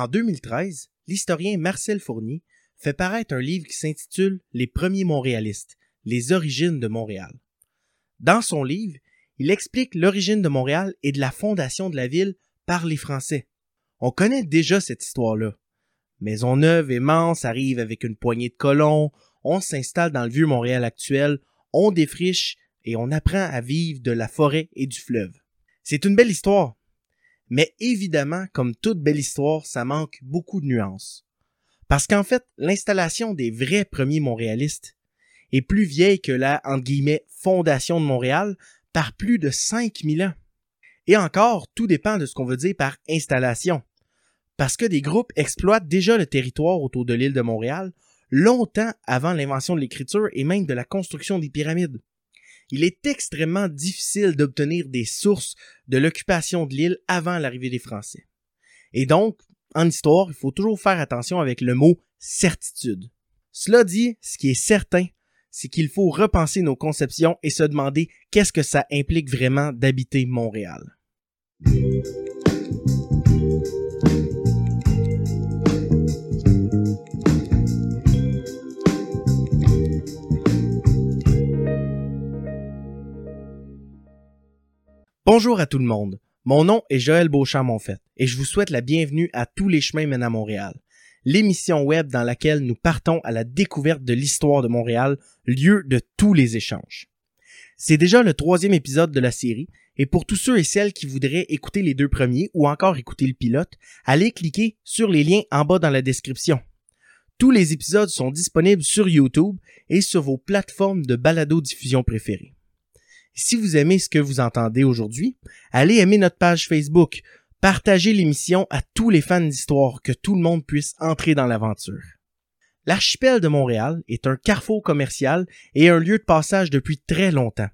En 2013, l'historien Marcel Fournier fait paraître un livre qui s'intitule Les premiers Montréalistes, les origines de Montréal. Dans son livre, il explique l'origine de Montréal et de la fondation de la ville par les Français. On connaît déjà cette histoire-là. Maisonneuve et arrivent avec une poignée de colons, on s'installe dans le vieux Montréal actuel, on défriche et on apprend à vivre de la forêt et du fleuve. C'est une belle histoire. Mais évidemment, comme toute belle histoire, ça manque beaucoup de nuances. Parce qu'en fait, l'installation des vrais premiers montréalistes est plus vieille que la, entre guillemets, fondation de Montréal par plus de 5000 ans. Et encore, tout dépend de ce qu'on veut dire par installation. Parce que des groupes exploitent déjà le territoire autour de l'île de Montréal longtemps avant l'invention de l'écriture et même de la construction des pyramides il est extrêmement difficile d'obtenir des sources de l'occupation de l'île avant l'arrivée des Français. Et donc, en histoire, il faut toujours faire attention avec le mot certitude. Cela dit, ce qui est certain, c'est qu'il faut repenser nos conceptions et se demander qu'est-ce que ça implique vraiment d'habiter Montréal. Bonjour à tout le monde. Mon nom est Joël Beauchamp-Monfette et je vous souhaite la bienvenue à Tous les chemins mènent à Montréal, l'émission web dans laquelle nous partons à la découverte de l'histoire de Montréal, lieu de tous les échanges. C'est déjà le troisième épisode de la série et pour tous ceux et celles qui voudraient écouter les deux premiers ou encore écouter le pilote, allez cliquer sur les liens en bas dans la description. Tous les épisodes sont disponibles sur YouTube et sur vos plateformes de balado-diffusion préférées. Si vous aimez ce que vous entendez aujourd'hui, allez aimer notre page Facebook, partagez l'émission à tous les fans d'histoire, que tout le monde puisse entrer dans l'aventure. L'archipel de Montréal est un carrefour commercial et un lieu de passage depuis très longtemps.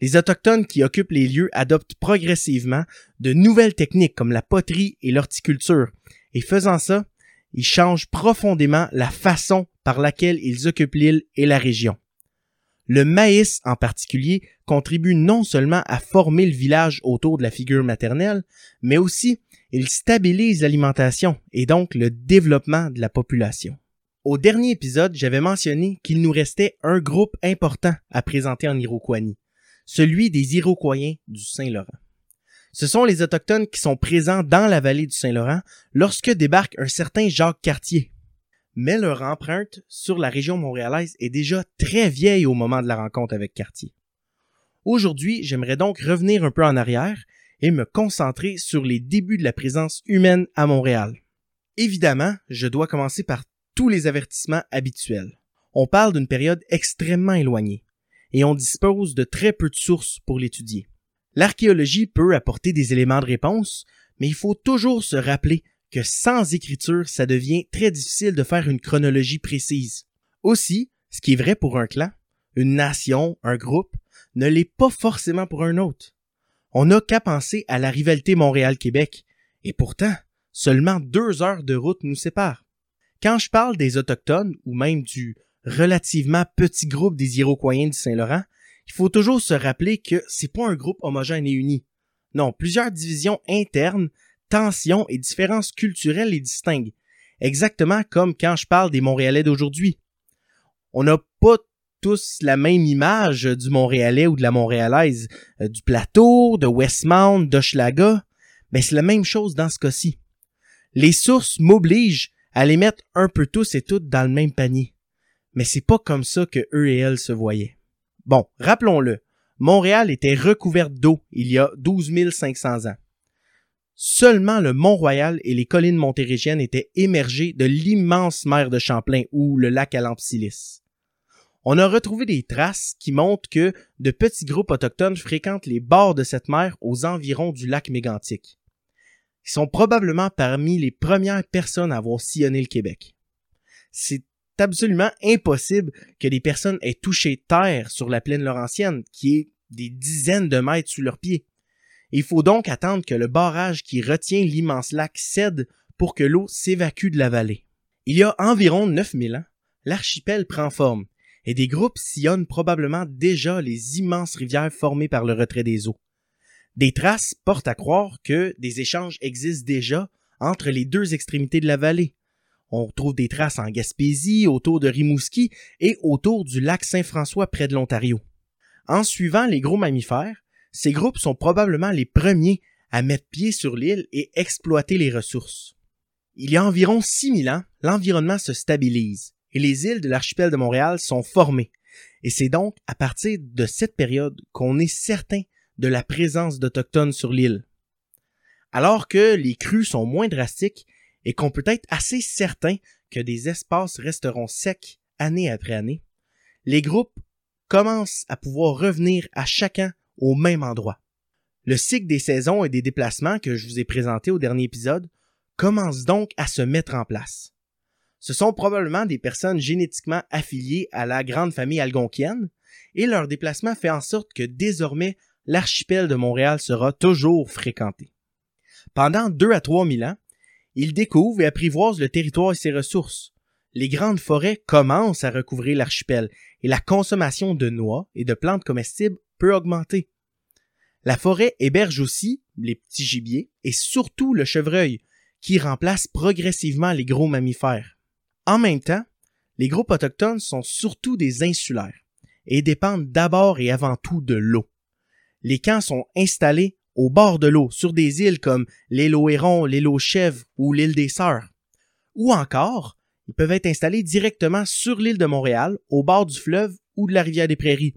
Les Autochtones qui occupent les lieux adoptent progressivement de nouvelles techniques comme la poterie et l'horticulture, et faisant ça, ils changent profondément la façon par laquelle ils occupent l'île et la région. Le maïs en particulier contribue non seulement à former le village autour de la figure maternelle, mais aussi il stabilise l'alimentation et donc le développement de la population. Au dernier épisode, j'avais mentionné qu'il nous restait un groupe important à présenter en Iroquoisie, celui des Iroquoiens du Saint-Laurent. Ce sont les Autochtones qui sont présents dans la vallée du Saint-Laurent lorsque débarque un certain Jacques Cartier, mais leur empreinte sur la région montréalaise est déjà très vieille au moment de la rencontre avec Cartier. Aujourd'hui, j'aimerais donc revenir un peu en arrière et me concentrer sur les débuts de la présence humaine à Montréal. Évidemment, je dois commencer par tous les avertissements habituels. On parle d'une période extrêmement éloignée, et on dispose de très peu de sources pour l'étudier. L'archéologie peut apporter des éléments de réponse, mais il faut toujours se rappeler que sans écriture, ça devient très difficile de faire une chronologie précise. Aussi, ce qui est vrai pour un clan, une nation, un groupe, ne l'est pas forcément pour un autre. On n'a qu'à penser à la rivalité Montréal-Québec, et pourtant, seulement deux heures de route nous séparent. Quand je parle des Autochtones, ou même du relativement petit groupe des Iroquois du Saint-Laurent, il faut toujours se rappeler que c'est pas un groupe homogène et uni. Non, plusieurs divisions internes, tensions et différences culturelles les distinguent. Exactement comme quand je parle des Montréalais d'aujourd'hui. On n'a pas tous la même image du Montréalais ou de la Montréalaise, euh, du plateau, de Westmount, d'Hochelaga, mais c'est la même chose dans ce cas-ci. Les sources m'obligent à les mettre un peu tous et toutes dans le même panier. Mais c'est pas comme ça que eux et elles se voyaient. Bon, rappelons-le, Montréal était recouverte d'eau il y a 12 500 ans. Seulement le Mont-Royal et les collines montérégiennes étaient émergées de l'immense mer de Champlain ou le lac Alampsilis on a retrouvé des traces qui montrent que de petits groupes autochtones fréquentent les bords de cette mer aux environs du lac mégantique. Ils sont probablement parmi les premières personnes à avoir sillonné le Québec. C'est absolument impossible que des personnes aient touché terre sur la plaine laurentienne, qui est des dizaines de mètres sous leurs pieds. Il faut donc attendre que le barrage qui retient l'immense lac cède pour que l'eau s'évacue de la vallée. Il y a environ 9000 ans, l'archipel prend forme et des groupes sillonnent probablement déjà les immenses rivières formées par le retrait des eaux. Des traces portent à croire que des échanges existent déjà entre les deux extrémités de la vallée. On trouve des traces en Gaspésie, autour de Rimouski et autour du lac Saint-François près de l'Ontario. En suivant les gros mammifères, ces groupes sont probablement les premiers à mettre pied sur l'île et exploiter les ressources. Il y a environ 6000 ans, l'environnement se stabilise et les îles de l'archipel de Montréal sont formées. Et c'est donc à partir de cette période qu'on est certain de la présence d'Autochtones sur l'île. Alors que les crues sont moins drastiques et qu'on peut être assez certain que des espaces resteront secs année après année, les groupes commencent à pouvoir revenir à chacun au même endroit. Le cycle des saisons et des déplacements que je vous ai présenté au dernier épisode commence donc à se mettre en place. Ce sont probablement des personnes génétiquement affiliées à la grande famille algonquienne, et leur déplacement fait en sorte que désormais l'archipel de Montréal sera toujours fréquenté. Pendant deux à trois mille ans, ils découvrent et apprivoisent le territoire et ses ressources. Les grandes forêts commencent à recouvrir l'archipel et la consommation de noix et de plantes comestibles augmenter. La forêt héberge aussi les petits gibiers et surtout le chevreuil, qui remplace progressivement les gros mammifères. En même temps, les groupes autochtones sont surtout des insulaires et dépendent d'abord et avant tout de l'eau. Les camps sont installés au bord de l'eau sur des îles comme l'île aux Hérons, l'île aux Chèvres ou l'île des Sœurs. Ou encore, ils peuvent être installés directement sur l'île de Montréal, au bord du fleuve ou de la rivière des Prairies.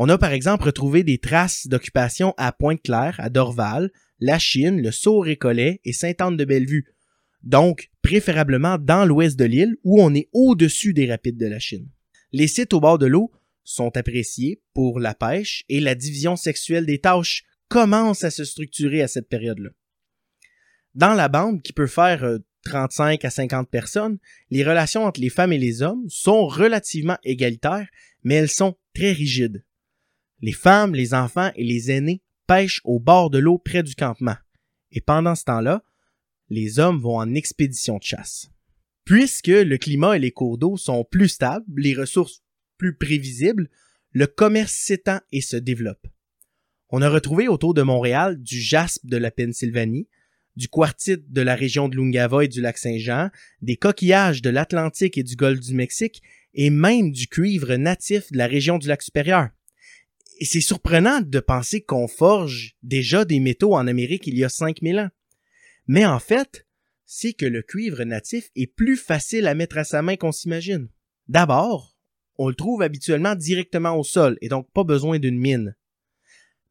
On a par exemple retrouvé des traces d'occupation à Pointe-Claire, à Dorval, la Chine, le Sault-Récollet et Sainte-Anne-de-Bellevue. Donc, préférablement dans l'ouest de l'île où on est au-dessus des rapides de la Chine. Les sites au bord de l'eau sont appréciés pour la pêche et la division sexuelle des tâches commence à se structurer à cette période-là. Dans la bande, qui peut faire 35 euh, à 50 personnes, les relations entre les femmes et les hommes sont relativement égalitaires, mais elles sont très rigides. Les femmes, les enfants et les aînés pêchent au bord de l'eau près du campement. Et pendant ce temps-là, les hommes vont en expédition de chasse. Puisque le climat et les cours d'eau sont plus stables, les ressources plus prévisibles, le commerce s'étend et se développe. On a retrouvé autour de Montréal du jaspe de la Pennsylvanie, du quartzite de la région de l'Ungava et du lac Saint-Jean, des coquillages de l'Atlantique et du golfe du Mexique, et même du cuivre natif de la région du lac supérieur. Et c'est surprenant de penser qu'on forge déjà des métaux en Amérique il y a 5000 ans. Mais en fait, c'est que le cuivre natif est plus facile à mettre à sa main qu'on s'imagine. D'abord, on le trouve habituellement directement au sol et donc pas besoin d'une mine.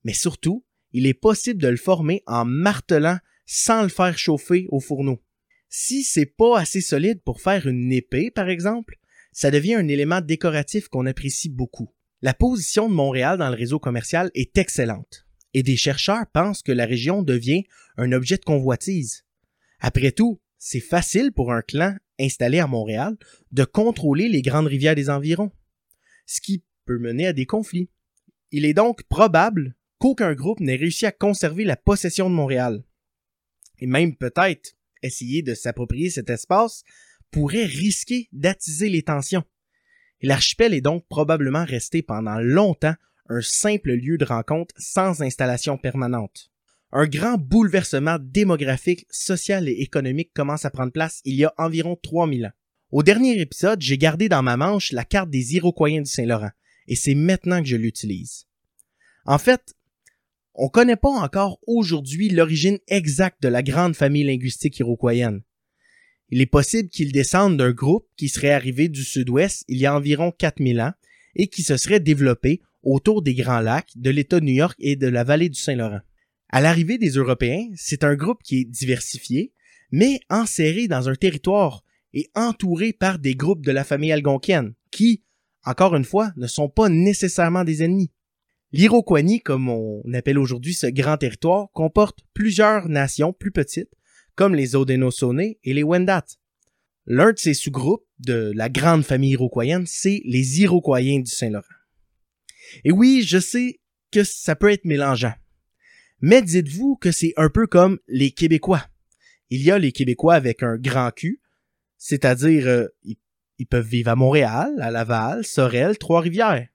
Mais surtout, il est possible de le former en martelant sans le faire chauffer au fourneau. Si c'est pas assez solide pour faire une épée, par exemple, ça devient un élément décoratif qu'on apprécie beaucoup. La position de Montréal dans le réseau commercial est excellente, et des chercheurs pensent que la région devient un objet de convoitise. Après tout, c'est facile pour un clan installé à Montréal de contrôler les grandes rivières des environs, ce qui peut mener à des conflits. Il est donc probable qu'aucun groupe n'ait réussi à conserver la possession de Montréal. Et même peut-être essayer de s'approprier cet espace pourrait risquer d'attiser les tensions l'archipel est donc probablement resté pendant longtemps un simple lieu de rencontre sans installation permanente. Un grand bouleversement démographique, social et économique commence à prendre place il y a environ 3000 ans. Au dernier épisode, j'ai gardé dans ma manche la carte des Iroquois du Saint-Laurent, et c'est maintenant que je l'utilise. En fait, on connaît pas encore aujourd'hui l'origine exacte de la grande famille linguistique iroquoienne. Il est possible qu'ils descendent d'un groupe qui serait arrivé du sud-ouest il y a environ 4000 ans et qui se serait développé autour des Grands Lacs, de l'État de New York et de la vallée du Saint-Laurent. À l'arrivée des Européens, c'est un groupe qui est diversifié, mais enserré dans un territoire et entouré par des groupes de la famille algonquienne, qui, encore une fois, ne sont pas nécessairement des ennemis. L'Iroquois, comme on appelle aujourd'hui ce grand territoire, comporte plusieurs nations plus petites, comme les Haudenosaunee et les Wendat. L'un de ces sous-groupes de la grande famille iroquoienne, c'est les Iroquois du Saint-Laurent. Et oui, je sais que ça peut être mélangeant. Mais dites-vous que c'est un peu comme les Québécois. Il y a les Québécois avec un grand cul, c'est-à-dire euh, ils, peuvent vivre à Montréal, à Laval, Sorel, Trois-Rivières.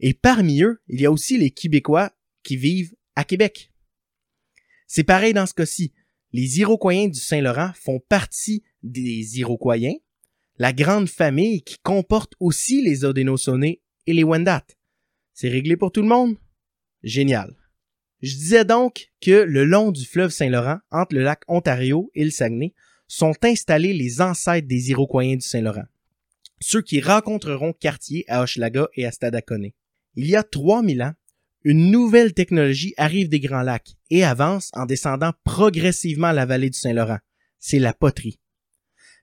Et parmi eux, il y a aussi les Québécois qui vivent à Québec. C'est pareil dans ce cas-ci Les Iroquoiens du Saint-Laurent font partie des Iroquoiens, la grande famille qui comporte aussi les Haudenosaunee et les Wendat. C'est réglé pour tout le monde? Génial. Je disais donc que le long du fleuve Saint-Laurent, entre le lac Ontario et le Saguenay, sont installés les ancêtres des Iroquoiens du Saint-Laurent. Ceux qui rencontreront Cartier à Hochelaga et à Stadacone. Il y a 3000 ans, une nouvelle technologie arrive des Grands Lacs et avance en descendant progressivement la vallée du Saint-Laurent. C'est la poterie.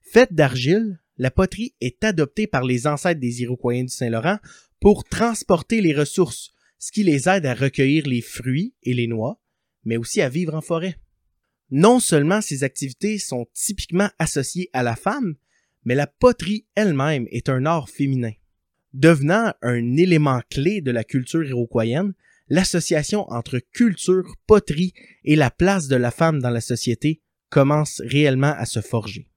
Faite d'argile, la poterie est adoptée par les ancêtres des Iroquois du Saint-Laurent pour transporter les ressources, ce qui les aide à recueillir les fruits et les noix, mais aussi à vivre en forêt. Non seulement ces activités sont typiquement associées à la femme, mais la poterie elle-même est un art féminin. Devenant un élément clé de la culture iroquoienne, l'association entre culture, poterie et la place de la femme dans la société commence réellement à se forger.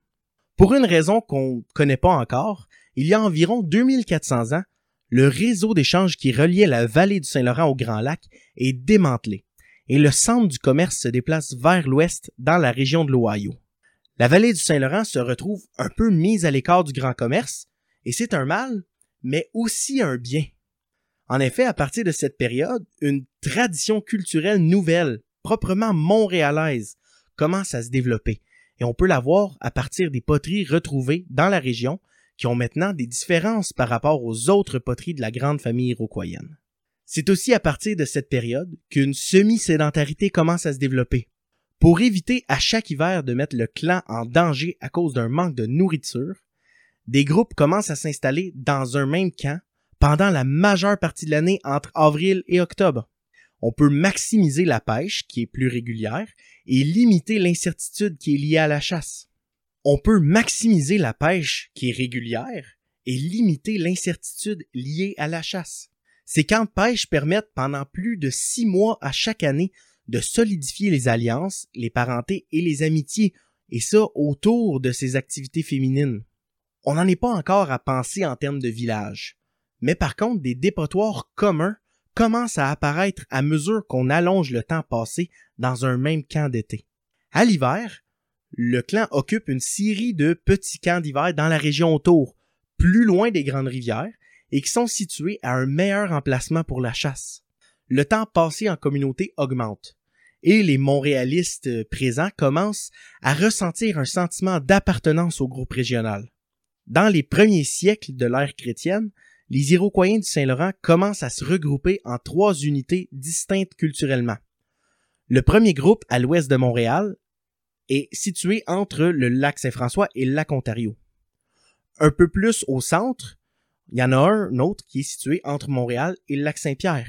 Pour une raison qu'on ne connaît pas encore, il y a environ 2400 ans, le réseau d'échange qui reliait la vallée du Saint-Laurent au Grand Lac est démantelé et le centre du commerce se déplace vers l'ouest dans la région de l'Ohio. La vallée du Saint-Laurent se retrouve un peu mise à l'écart du grand commerce et c'est un mal, mais aussi un bien. En effet, à partir de cette période, une tradition culturelle nouvelle, proprement montréalaise, commence à se développer. Et on peut la voir à partir des poteries retrouvées dans la région, qui ont maintenant des différences par rapport aux autres poteries de la grande famille iroquoienne. C'est aussi à partir de cette période qu'une semi-sédentarité commence à se développer. Pour éviter à chaque hiver de mettre le clan en danger à cause d'un manque de nourriture, des groupes commencent à s'installer dans un même camp pendant la majeure partie de l'année entre avril et octobre. On peut maximiser la pêche, qui est plus régulière, et limiter l'incertitude qui est liée à la chasse. On peut maximiser la pêche, qui est régulière, et limiter l'incertitude liée à la chasse. Ces camps de pêche permettent pendant plus de six mois à chaque année de solidifier les alliances, les parentés et les amitiés, et ça autour de ces activités féminines. On n'en est pas encore à penser en termes de village mais par contre des dépotoirs communs commencent à apparaître à mesure qu'on allonge le temps passé dans un même camp d'été. À l'hiver, le clan occupe une série de petits camps d'hiver dans la région autour, plus loin des grandes rivières, et qui sont situés à un meilleur emplacement pour la chasse. Le temps passé en communauté augmente, et les Montréalistes présents commencent à ressentir un sentiment d'appartenance au groupe régional. Dans les premiers siècles de l'ère chrétienne, les Iroquois du Saint-Laurent commencent à se regrouper en trois unités distinctes culturellement. Le premier groupe, à l'ouest de Montréal, est situé entre le lac Saint-François et le lac Ontario. Un peu plus au centre, il y en a un, autre qui est situé entre Montréal et le lac Saint-Pierre,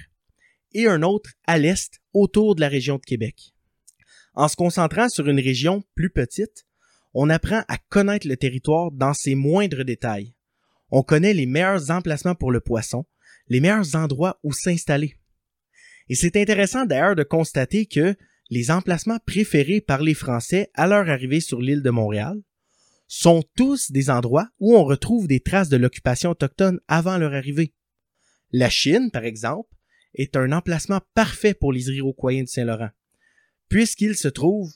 et un autre à l'est, autour de la région de Québec. En se concentrant sur une région plus petite, on apprend à connaître le territoire dans ses moindres détails on connaît les meilleurs emplacements pour le poisson, les meilleurs endroits où s'installer. Et c'est intéressant d'ailleurs de constater que les emplacements préférés par les Français à leur arrivée sur l'île de Montréal sont tous des endroits où on retrouve des traces de l'occupation autochtone avant leur arrivée. La Chine, par exemple, est un emplacement parfait pour les Iroquois de Saint-Laurent, puisqu'il se trouve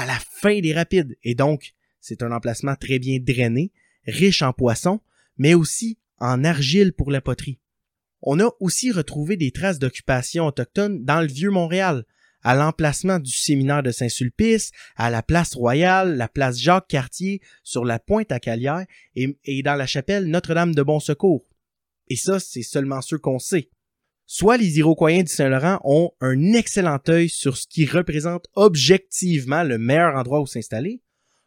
à la fin des rapides, et donc c'est un emplacement très bien drainé, riche en poissons, mais aussi en argile pour la poterie. On a aussi retrouvé des traces d'occupation autochtone dans le vieux Montréal, à l'emplacement du séminaire de Saint-Sulpice, à la place Royale, la place Jacques-Cartier, sur la pointe à Calière et, dans la chapelle Notre-Dame de Bon Secours. Et ça, c'est seulement ceux qu'on sait. Soit les Iroquois du Saint-Laurent ont un excellent œil sur ce qui représente objectivement le meilleur endroit où s'installer,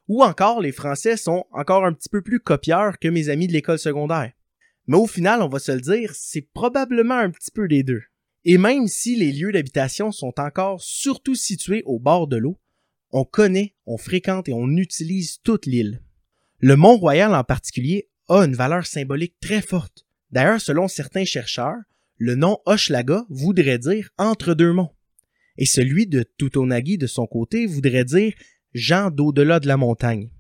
ou encore les Français sont encore un petit peu plus copieurs que mes amis de l'école secondaire. Mais au final, on va se le dire, c'est probablement un petit peu des deux. Et même si les lieux d'habitation sont encore surtout situés au bord de l'eau, on connaît, on fréquente et on utilise toute l'île. Le Mont-Royal en particulier a une valeur symbolique très forte. D'ailleurs, selon certains chercheurs, le nom Hochelaga voudrait dire entre deux monts. Et celui de Tutonagi de son côté voudrait dire gens d'au-delà de la montagne.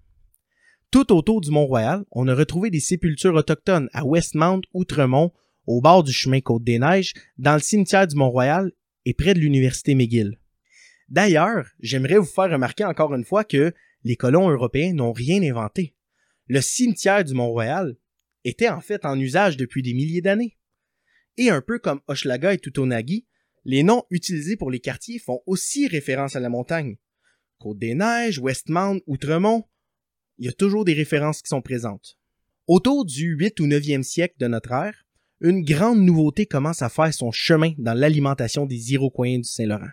Tout autour du Mont-Royal, on a retrouvé des sépultures autochtones à Westmount, Outremont, au bord du chemin Côte-des-Neiges, dans le cimetière du Mont-Royal et près de l'université McGill. D'ailleurs, j'aimerais vous faire remarquer encore une fois que les colons européens n'ont rien inventé. Le cimetière du Mont-Royal était en fait en usage depuis des milliers d'années. Et un peu comme Hochelaga et Tutonagi, les noms utilisés pour les quartiers font aussi référence à la montagne. Côte-des-Neiges, Westmount, Outremont, il y a toujours des références qui sont présentes. Autour du 8 ou 9e siècle de notre ère, une grande nouveauté commence à faire son chemin dans l'alimentation des Iroquois du Saint-Laurent.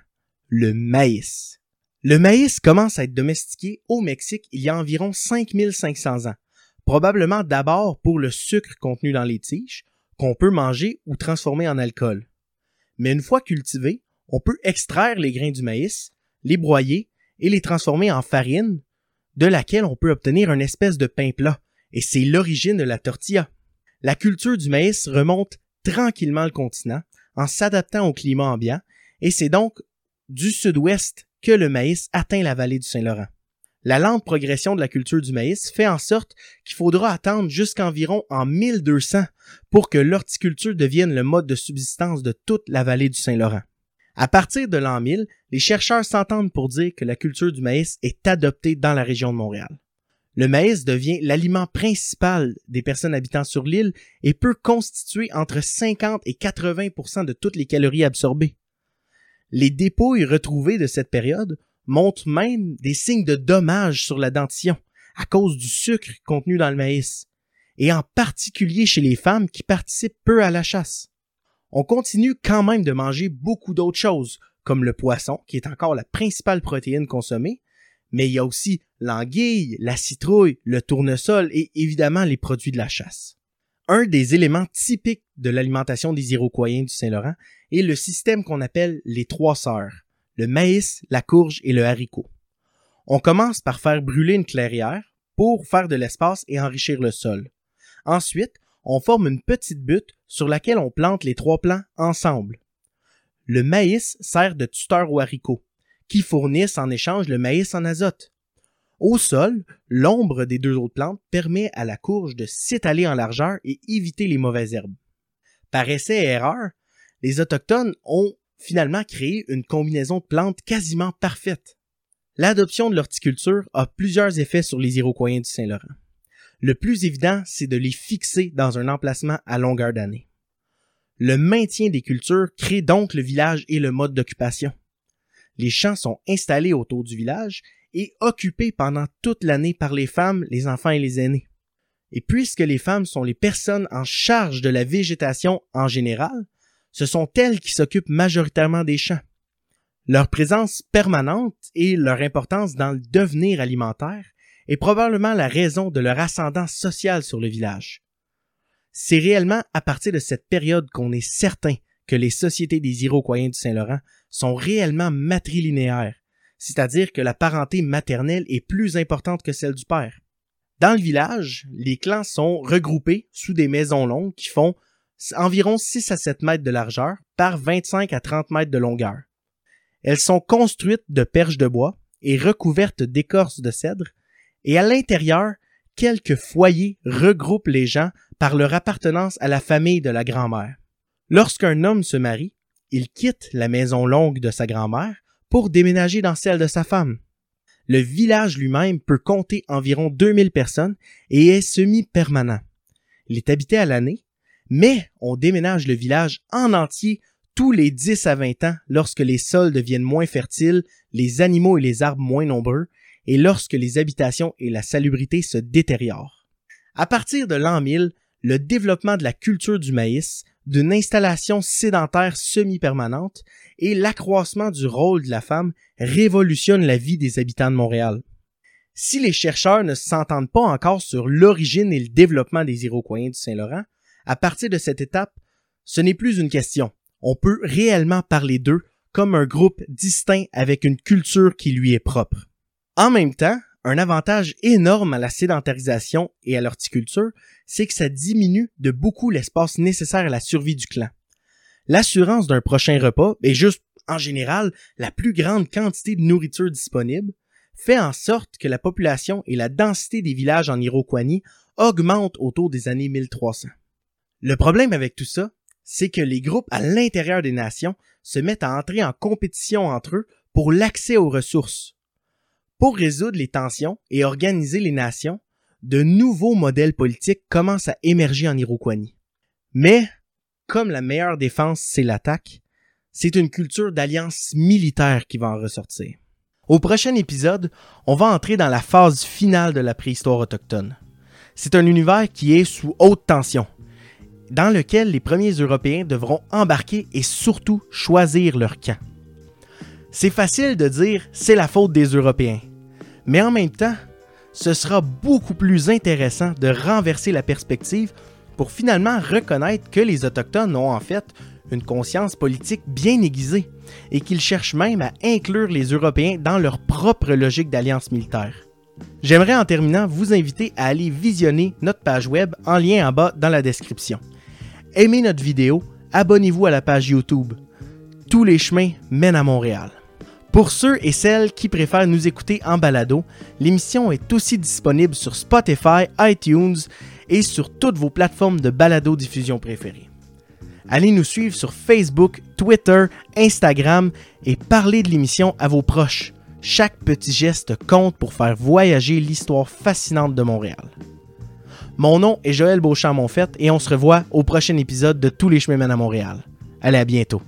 Le maïs. Le maïs commence à être domestiqué au Mexique il y a environ 5500 ans, probablement d'abord pour le sucre contenu dans les tiges, qu'on peut manger ou transformer en alcool. Mais une fois cultivés, on peut extraire les grains du maïs, les broyer et les transformer en farine, de laquelle on peut obtenir une espèce de pain plat, et c'est l'origine de la tortilla. La culture du maïs remonte tranquillement le continent en s'adaptant au climat ambiant, et c'est donc du sud-ouest que le maïs atteint la vallée du Saint-Laurent. La lente progression de la culture du maïs fait en sorte qu'il faudra attendre jusqu'environ en 1200 pour que l'horticulture devienne le mode de subsistance de toute la vallée du Saint-Laurent. À partir de l'an 1000, les chercheurs s'entendent pour dire que la culture du maïs est adoptée dans la région de Montréal. Le maïs devient l'aliment principal des personnes habitant sur l'île et peut constituer entre 50 et 80% de toutes les calories absorbées. Les dépouilles retrouvées de cette période montrent même des signes de dommages sur la dentition à cause du sucre contenu dans le maïs, et en particulier chez les femmes qui participent peu à la chasse. On continue quand même de manger beaucoup d'autres choses, comme le poisson, qui est encore la principale protéine consommée, mais il y a aussi l'anguille, la citrouille, le tournesol et évidemment les produits de la chasse. Un des éléments typiques de l'alimentation des Iroquois du Saint-Laurent est le système qu'on appelle les trois sœurs, le maïs, la courge et le haricot. On commence par faire brûler une clairière pour faire de l'espace et enrichir le sol. Ensuite, on forme une petite butte sur laquelle on plante les trois plants ensemble. Le maïs sert de tuteur aux haricots, qui fournissent en échange le maïs en azote. Au sol, l'ombre des deux autres plantes permet à la courge de s'étaler en largeur et éviter les mauvaises herbes. Par essai et erreur, les Autochtones ont finalement créé une combinaison de plantes quasiment parfaite. L'adoption de l'horticulture a plusieurs effets sur les Iroquois du Saint-Laurent. Le plus évident, c'est de les fixer dans un emplacement à longueur d'année. Le maintien des cultures crée donc le village et le mode d'occupation. Les champs sont installés autour du village et occupés pendant toute l'année par les femmes, les enfants et les aînés. Et puisque les femmes sont les personnes en charge de la végétation en général, ce sont elles qui s'occupent majoritairement des champs. Leur présence permanente et leur importance dans le devenir alimentaire est probablement la raison de leur ascendant social sur le village. C'est réellement à partir de cette période qu'on est certain que les sociétés des Iroquois du Saint-Laurent sont réellement matrilinéaires, c'est-à-dire que la parenté maternelle est plus importante que celle du père. Dans le village, les clans sont regroupés sous des maisons longues qui font environ 6 à 7 mètres de largeur par 25 à 30 mètres de longueur. Elles sont construites de perches de bois et recouvertes d'écorce de cèdre, et à l'intérieur, quelques foyers regroupent les gens par leur appartenance à la famille de la grand-mère. Lorsqu'un homme se marie, il quitte la maison longue de sa grand-mère pour déménager dans celle de sa femme. Le village lui-même peut compter environ 2000 personnes et est semi-permanent. Il est habité à l'année, mais on déménage le village en entier tous les 10 à 20 ans lorsque les sols deviennent moins fertiles, les animaux et les arbres moins nombreux, et lorsque les habitations et la salubrité se détériorent. À partir de l'an 1000, le développement de la culture du maïs d'une installation sédentaire semi-permanente et l'accroissement du rôle de la femme révolutionne la vie des habitants de Montréal. Si les chercheurs ne s'entendent pas encore sur l'origine et le développement des Iroquois du Saint-Laurent, à partir de cette étape, ce n'est plus une question. On peut réellement parler d'eux comme un groupe distinct avec une culture qui lui est propre. En même temps, un avantage énorme à la sédentarisation et à l'horticulture, c'est que ça diminue de beaucoup l'espace nécessaire à la survie du clan. L'assurance d'un prochain repas, et juste en général la plus grande quantité de nourriture disponible, fait en sorte que la population et la densité des villages en Iroquois augmentent autour des années 1300. Le problème avec tout ça, c'est que les groupes à l'intérieur des nations se mettent à entrer en compétition entre eux pour l'accès aux ressources. Pour résoudre les tensions et organiser les nations, de nouveaux modèles politiques commencent à émerger en Iroquois. Mais, comme la meilleure défense, c'est l'attaque, c'est une culture d'alliance militaire qui va en ressortir. Au prochain épisode, on va entrer dans la phase finale de la préhistoire autochtone. C'est un univers qui est sous haute tension, dans lequel les premiers Européens devront embarquer et surtout choisir leur camp. C'est facile de dire c'est la faute des Européens, mais en même temps, ce sera beaucoup plus intéressant de renverser la perspective pour finalement reconnaître que les Autochtones ont en fait une conscience politique bien aiguisée et qu'ils cherchent même à inclure les Européens dans leur propre logique d'alliance militaire. J'aimerais en terminant vous inviter à aller visionner notre page web en lien en bas dans la description. Aimez notre vidéo, abonnez-vous à la page YouTube. Tous les chemins mènent à Montréal. Pour ceux et celles qui préfèrent nous écouter en balado, l'émission est aussi disponible sur Spotify, iTunes et sur toutes vos plateformes de balado diffusion préférées. Allez nous suivre sur Facebook, Twitter, Instagram et parlez de l'émission à vos proches. Chaque petit geste compte pour faire voyager l'histoire fascinante de Montréal. Mon nom est Joël Beauchamp-Monfette et on se revoit au prochain épisode de Tous les chemins mènent à Montréal. Allez, à bientôt.